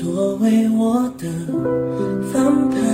作为我的翻盘